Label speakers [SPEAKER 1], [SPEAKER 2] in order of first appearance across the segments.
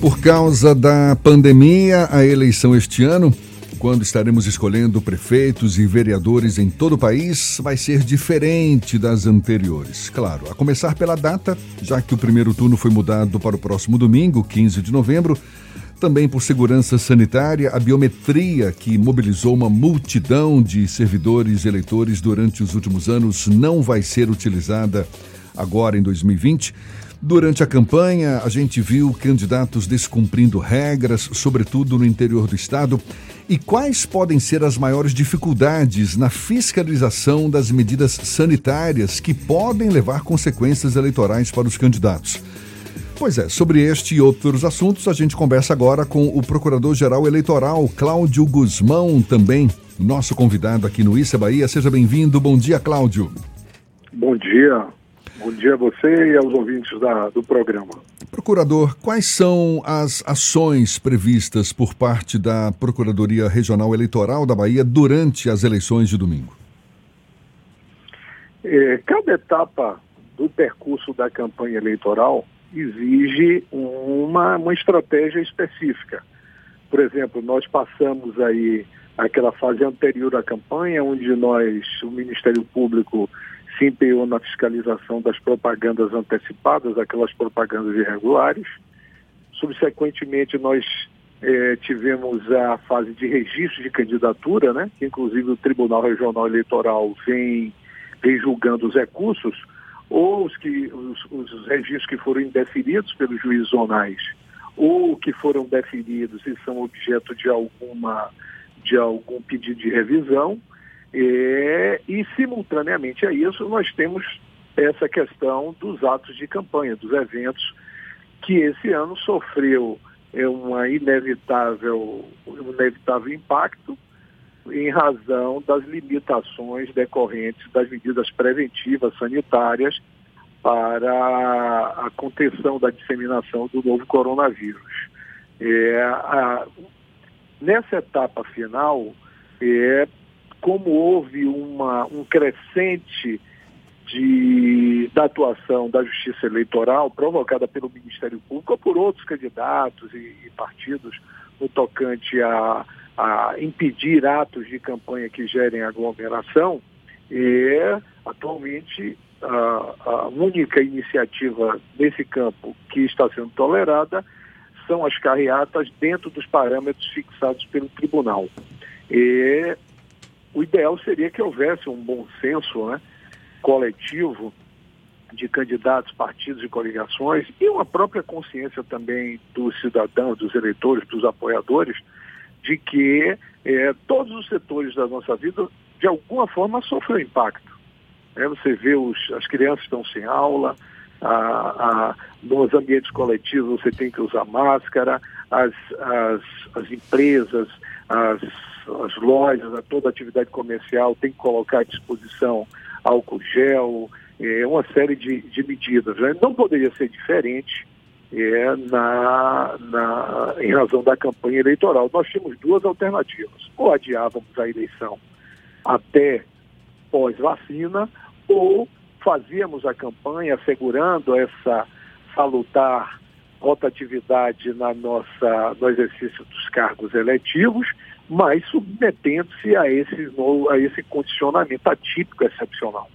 [SPEAKER 1] Por causa da pandemia, a eleição este ano, quando estaremos escolhendo prefeitos e vereadores em todo o país, vai ser diferente das anteriores. Claro, a começar pela data, já que o primeiro turno foi mudado para o próximo domingo, 15 de novembro. Também por segurança sanitária, a biometria, que mobilizou uma multidão de servidores e eleitores durante os últimos anos, não vai ser utilizada agora em 2020. Durante a campanha, a gente viu candidatos descumprindo regras, sobretudo no interior do estado. E quais podem ser as maiores dificuldades na fiscalização das medidas sanitárias que podem levar consequências eleitorais para os candidatos? Pois é, sobre este e outros assuntos, a gente conversa agora com o Procurador-Geral Eleitoral, Cláudio Guzmão, também nosso convidado aqui no Issa Bahia. Seja bem-vindo. Bom dia, Cláudio.
[SPEAKER 2] Bom dia. Bom dia a você e aos ouvintes da, do programa.
[SPEAKER 1] Procurador, quais são as ações previstas por parte da Procuradoria Regional Eleitoral da Bahia durante as eleições de domingo?
[SPEAKER 2] É, cada etapa do percurso da campanha eleitoral exige uma, uma estratégia específica. Por exemplo, nós passamos aí aquela fase anterior à campanha, onde nós, o Ministério Público, se empenhou na fiscalização das propagandas antecipadas, aquelas propagandas irregulares. Subsequentemente, nós eh, tivemos a fase de registro de candidatura, né, que inclusive o Tribunal Regional Eleitoral vem, vem julgando os recursos, ou os, que, os, os registros que foram indeferidos pelos juízes zonais, ou que foram definidos e são objeto de alguma de algum pedido de revisão, é, e, simultaneamente a isso, nós temos essa questão dos atos de campanha, dos eventos, que esse ano sofreu é, uma inevitável, um inevitável impacto em razão das limitações decorrentes das medidas preventivas sanitárias para a contenção da disseminação do novo coronavírus. É, a, nessa etapa final, é, como houve uma, um crescente de, da atuação da Justiça Eleitoral provocada pelo Ministério Público ou por outros candidatos e, e partidos no tocante a, a, impedir atos de campanha que gerem aglomeração, é atualmente a, a única iniciativa nesse campo que está sendo tolerada são as carreatas dentro dos parâmetros fixados pelo tribunal. E o ideal seria que houvesse um bom senso né, coletivo de candidatos, partidos e coligações e uma própria consciência também dos cidadãos, dos eleitores, dos apoiadores, de que é, todos os setores da nossa vida, de alguma forma, sofrem impacto. É, você vê os, as crianças estão sem aula, a, a, nos ambientes coletivos você tem que usar máscara, as, as, as empresas, as as lojas, a toda a atividade comercial tem que colocar à disposição álcool gel, é, uma série de, de medidas. Né? Não poderia ser diferente é, na, na, em razão da campanha eleitoral. Nós tínhamos duas alternativas. Ou adiávamos a eleição até pós-vacina, ou fazíamos a campanha assegurando essa salutar rotatividade na nossa, no exercício dos cargos eletivos mas submetendo-se a esse, a esse condicionamento atípico excepcional.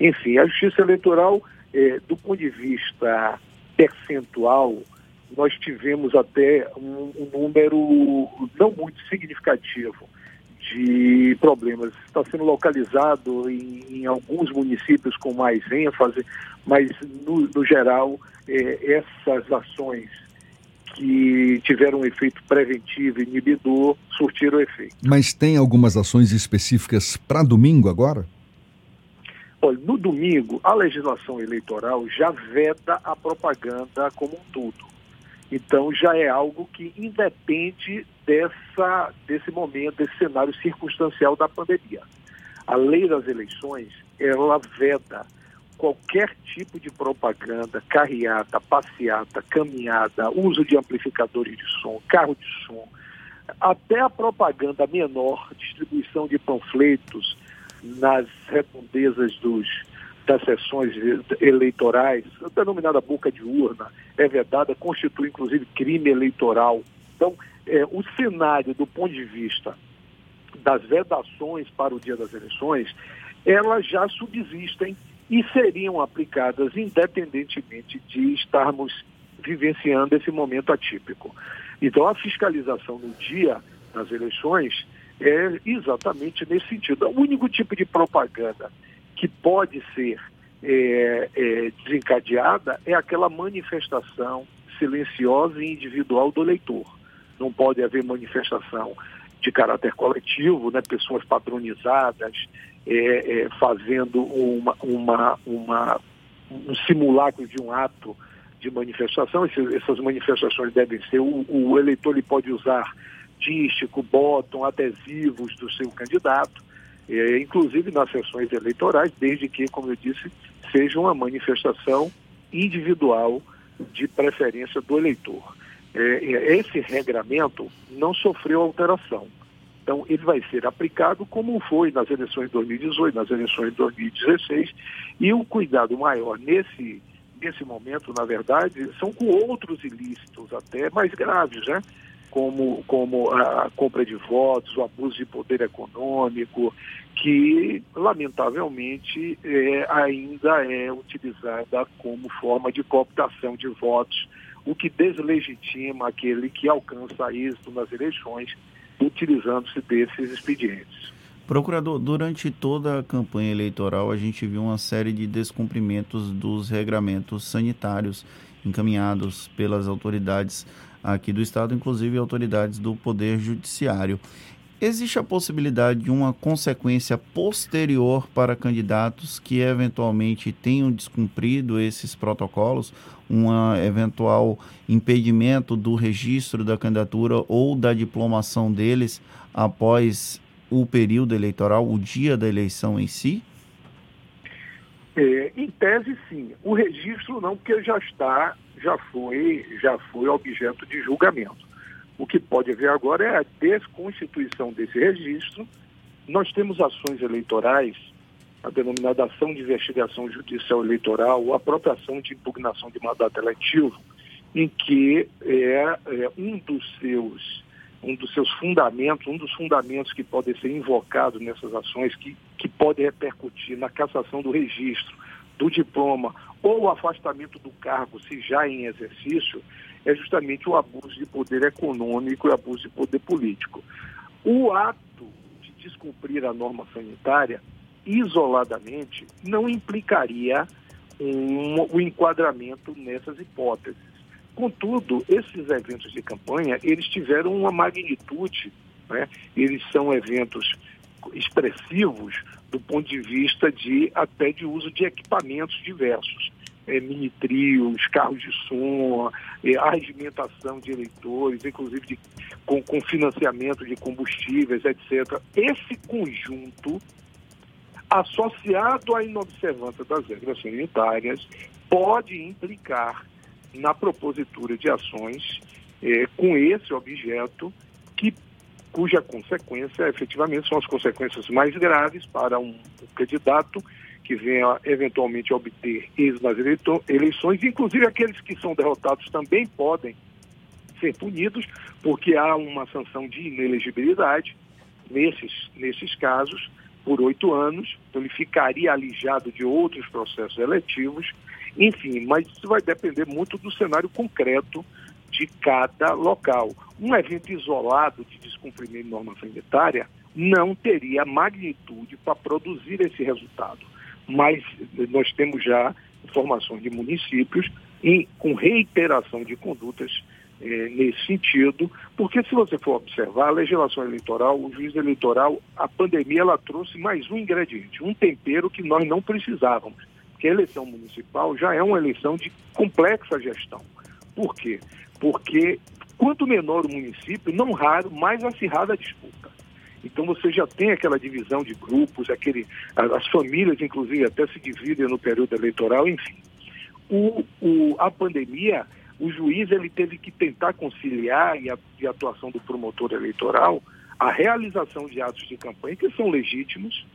[SPEAKER 2] Enfim, a justiça eleitoral, eh, do ponto de vista percentual, nós tivemos até um, um, número não muito significativo de problemas. Está sendo localizado em, em alguns municípios com mais ênfase, mas, no, no geral, eh, essas ações que tiveram um efeito preventivo, inibidor, surtiram efeito.
[SPEAKER 1] Mas tem algumas ações específicas para domingo agora?
[SPEAKER 2] Olha, no domingo, a legislação eleitoral já veda a propaganda como um todo. Então já é algo que independe dessa, desse momento, desse cenário circunstancial da pandemia. A lei das eleições, ela veda qualquer tipo de propaganda, carreata, passeata, caminhada, uso de amplificadores de som, carro de som, até a propaganda menor, distribuição de panfletos nas redondezas dos, das sessões eleitorais, denominada boca de urna, é vedada, constitui inclusive crime eleitoral. Então, é, o cenário do ponto de vista das vedações para o dia das eleições, elas já subsistem e seriam aplicadas independentemente de estarmos vivenciando esse momento atípico. Então, a fiscalização no dia das eleições é exatamente nesse sentido. O único tipo de propaganda que pode ser é, é, desencadeada é aquela manifestação silenciosa e individual do eleitor. Não pode haver manifestação de caráter coletivo, né, pessoas padronizadas, é, é, fazendo uma, uma, uma, um simulacro de um ato de manifestação. essas manifestações devem ser, o, o eleitor ele pode usar dístico, botão, adesivos do seu candidato, é, inclusive nas sessões eleitorais, desde que, como eu disse, seja uma manifestação individual de preferência do eleitor. É, é, esse regramento não sofreu alteração. Então, ele vai ser aplicado como foi nas eleições de 2018, nas eleições de 2016, e o cuidado maior nesse, nesse momento, na verdade, são com outros ilícitos até mais graves, né? como, como a compra de votos, o abuso de poder econômico, que, lamentavelmente, é, ainda é utilizada como forma de cooptação de votos, o que deslegitima aquele que alcança êxito nas eleições, utilizando-se desses expedientes.
[SPEAKER 3] Procurador, durante toda a campanha eleitoral, a gente viu uma série de descumprimentos dos regramentos sanitários encaminhados pelas autoridades aqui do Estado, inclusive autoridades do Poder Judiciário. Existe a possibilidade de uma consequência posterior para candidatos que eventualmente tenham descumprido esses protocolos, um eventual impedimento do registro da candidatura ou da diplomação deles após o período eleitoral, o dia da eleição em si?
[SPEAKER 2] É, em tese, sim. O registro não, porque já está, já foi, já foi objeto de julgamento. O que pode haver agora é a desconstituição desse registro. Nós temos ações eleitorais, a denominada ação de investigação judicial eleitoral, ou a própria ação de impugnação de mandato eletivo, em que é, é um dos seus um dos seus fundamentos, um dos fundamentos que podem ser invocados nessas ações, que, que pode repercutir na cassação do registro, do diploma ou afastamento do cargo, se já em exercício, é justamente o abuso de poder econômico e abuso de poder político. O ato de descumprir a norma sanitária, isoladamente, não implicaria um, o enquadramento nessas hipóteses. Contudo, esses eventos de campanha, eles tiveram uma magnitude, né? eles são eventos expressivos do ponto de vista de até de uso de equipamentos diversos é, mini trios, carros de som, é, arregimentação de eleitores, inclusive de, com, com financiamento de combustíveis, etc. Esse conjunto, associado à inobservância das regras sanitárias, pode implicar na propositura de ações é, com esse objeto, que, cuja consequência, efetivamente, são as consequências mais graves para um, candidato que venha eventualmente obter êxito nas eleições, inclusive aqueles que são derrotados também podem ser punidos, porque há uma sanção de inelegibilidade nesses, nesses casos por oito anos, então ele ficaria alijado de outros processos eletivos, enfim, mas isso vai depender muito do cenário concreto de cada local. Um evento isolado de descumprimento de norma sanitária não teria magnitude para produzir esse resultado mas nós temos já informações de municípios em, com reiteração de condutas eh, nesse sentido, porque se você for observar a legislação eleitoral, o juiz eleitoral, a pandemia ela trouxe mais um ingrediente, um tempero que nós não precisávamos, porque a eleição municipal já é uma eleição de complexa gestão. Por quê? Porque quanto menor o município, não raro, mais acirrada a disputa. Então você já tem aquela divisão de grupos, aquele, as famílias, inclusive, até se dividem no período eleitoral, enfim. O, o, a pandemia, o juiz ele teve que tentar conciliar e a, e atuação do promotor eleitoral a realização de atos de campanha que são legítimos,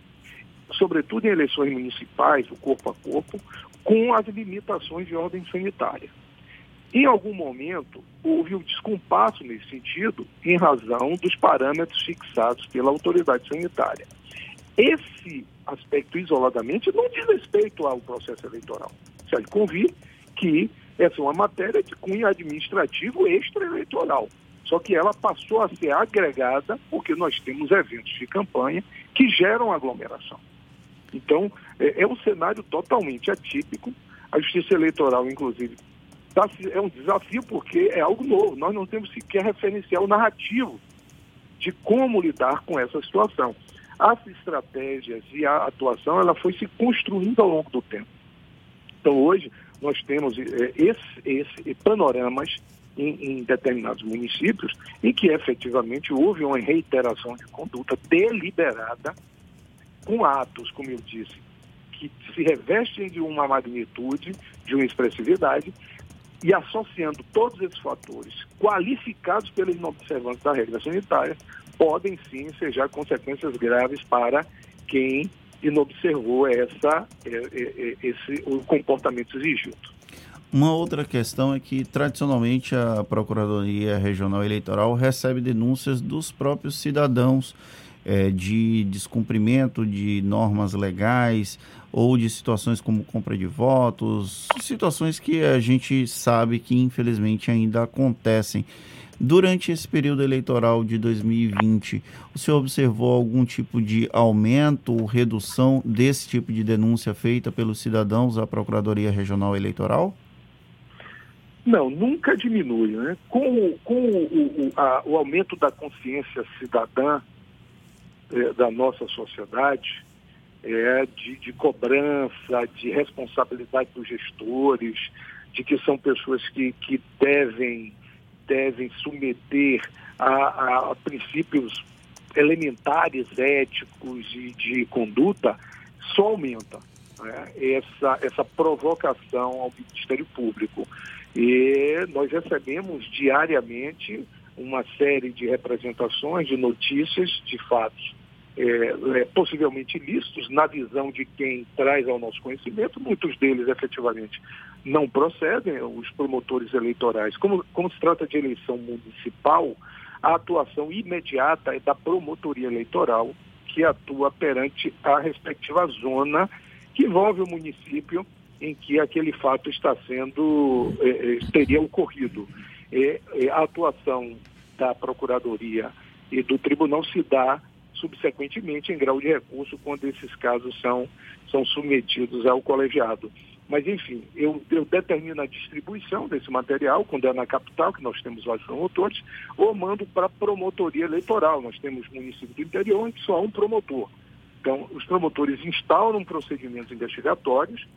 [SPEAKER 2] sobretudo em eleições municipais, o corpo a corpo, com as limitações de ordem sanitária. Em algum momento, houve um descompasso nesse sentido, em razão dos parâmetros fixados pela autoridade sanitária. Esse aspecto isoladamente não diz respeito ao processo eleitoral. Se lhe convir que essa é uma matéria de cunho administrativo extra-eleitoral. Só que ela passou a ser agregada porque nós temos eventos de campanha que geram aglomeração. Então, é, é um cenário totalmente atípico. A Justiça Eleitoral, inclusive, tá, é um desafio porque é algo novo. Nós não temos sequer referencial narrativo de como lidar com essa situação. As estratégias e a atuação, ela foi se construindo ao longo do tempo. Então, hoje, nós temos é, esse, esse panoramas em, em, determinados municípios em que efetivamente houve uma reiteração de conduta deliberada com atos, como eu disse, que se revestem de uma magnitude, de uma expressividade, e associando todos esses fatores qualificados pela inobservância da regra sanitária, podem sim ser consequências graves para quem inobservou essa, é, é, é, esse o comportamento exigido.
[SPEAKER 3] Uma outra questão é que, tradicionalmente, a Procuradoria Regional Eleitoral recebe denúncias dos próprios cidadãos é, de descumprimento de normas legais ou de situações como compra de votos, situações que a gente sabe que, infelizmente, ainda acontecem. Durante esse período eleitoral de 2020, o senhor observou algum tipo de aumento ou redução desse tipo de denúncia feita pelos cidadãos à Procuradoria Regional Eleitoral?
[SPEAKER 2] Não, nunca diminui. Né? Com, com o, o, a, o aumento da consciência cidadã é, da nossa sociedade, é, de, de, cobrança, de responsabilidade dos gestores, de que são pessoas que, que devem devem submeter a, a princípios elementares éticos e de conduta, só aumenta né, essa, essa provocação ao Ministério Público. E nós recebemos diariamente uma série de representações, de notícias, de fatos é, é, possivelmente ilícitos, na visão de quem traz ao nosso conhecimento, muitos deles efetivamente não procedem, os promotores eleitorais. Como, como se trata de eleição municipal, a atuação imediata é da promotoria eleitoral, que atua perante a respectiva zona que envolve o município em que aquele fato está sendo, eh, eh teria ocorrido. E, e a atuação da Procuradoria e do Tribunal se dá subsequentemente em grau de recurso quando esses casos são, são submetidos ao colegiado. Mas, enfim, eu, eu determino a distribuição desse material, quando é na capital, que nós temos vários promotores, ou mando para a promotoria eleitoral. Nós temos município do interior que só há um promotor. Então, os promotores instauram procedimentos investigatórios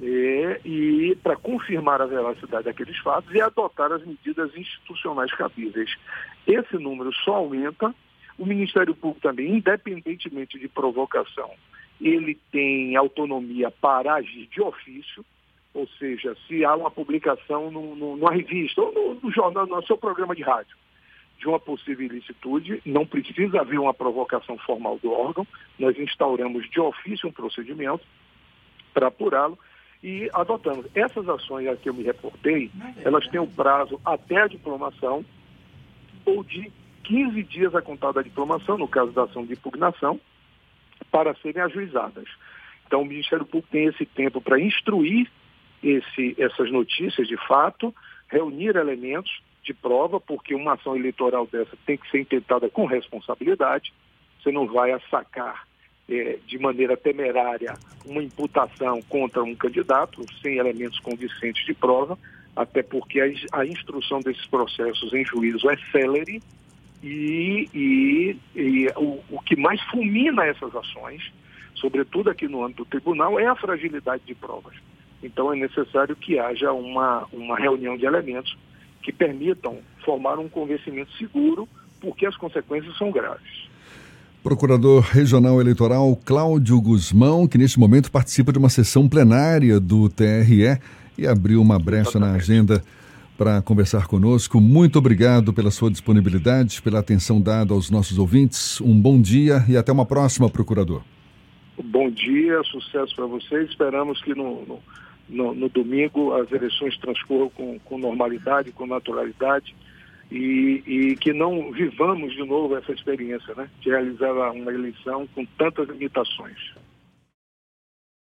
[SPEAKER 2] e, e para confirmar a veracidade daqueles fatos e adotar as medidas institucionais cabíveis. Esse número só aumenta. O Ministério Público também, independentemente de provocação, ele tem autonomia para agir de ofício, ou seja, se há uma publicação no, no, numa revista ou no, no, jornal, no seu programa de rádio de uma possível ilicitude, não precisa haver uma provocação formal do órgão, nós instauramos de ofício um procedimento para apurá-lo e adotamos. Essas ações a que eu me reportei, elas têm o prazo até a diplomação ou de 15 dias a contar da diplomação, no caso da ação de impugnação, para serem ajuizadas. Então, o Ministério Público tem esse tempo para instruir esse, essas notícias de fato, reunir elementos de prova, porque uma ação eleitoral dessa tem que ser intentada com responsabilidade. Você não vai assacar é, de maneira temerária uma imputação contra um candidato sem elementos convincentes de prova, até porque a, a instrução desses processos em juízo é célere e, e, e o, o que mais fulmina essas ações, sobretudo aqui no âmbito do tribunal, é a fragilidade de provas. Então é necessário que haja uma, uma reunião de elementos que permitam formar um convencimento seguro, porque as consequências são graves.
[SPEAKER 1] Procurador Regional Eleitoral Cláudio Guzmão, que neste momento participa de uma sessão plenária do TRE e abriu uma brecha Exatamente. na agenda para conversar conosco. Muito obrigado pela sua disponibilidade, pela atenção dada aos nossos ouvintes. Um bom dia e até uma próxima, procurador.
[SPEAKER 2] bom dia, sucesso para vocês. Esperamos que no, no, no, no, domingo as eleições transcorram com, com normalidade, com naturalidade e, e, que não vivamos de novo essa experiência, né? De realizar uma eleição com tantas limitações.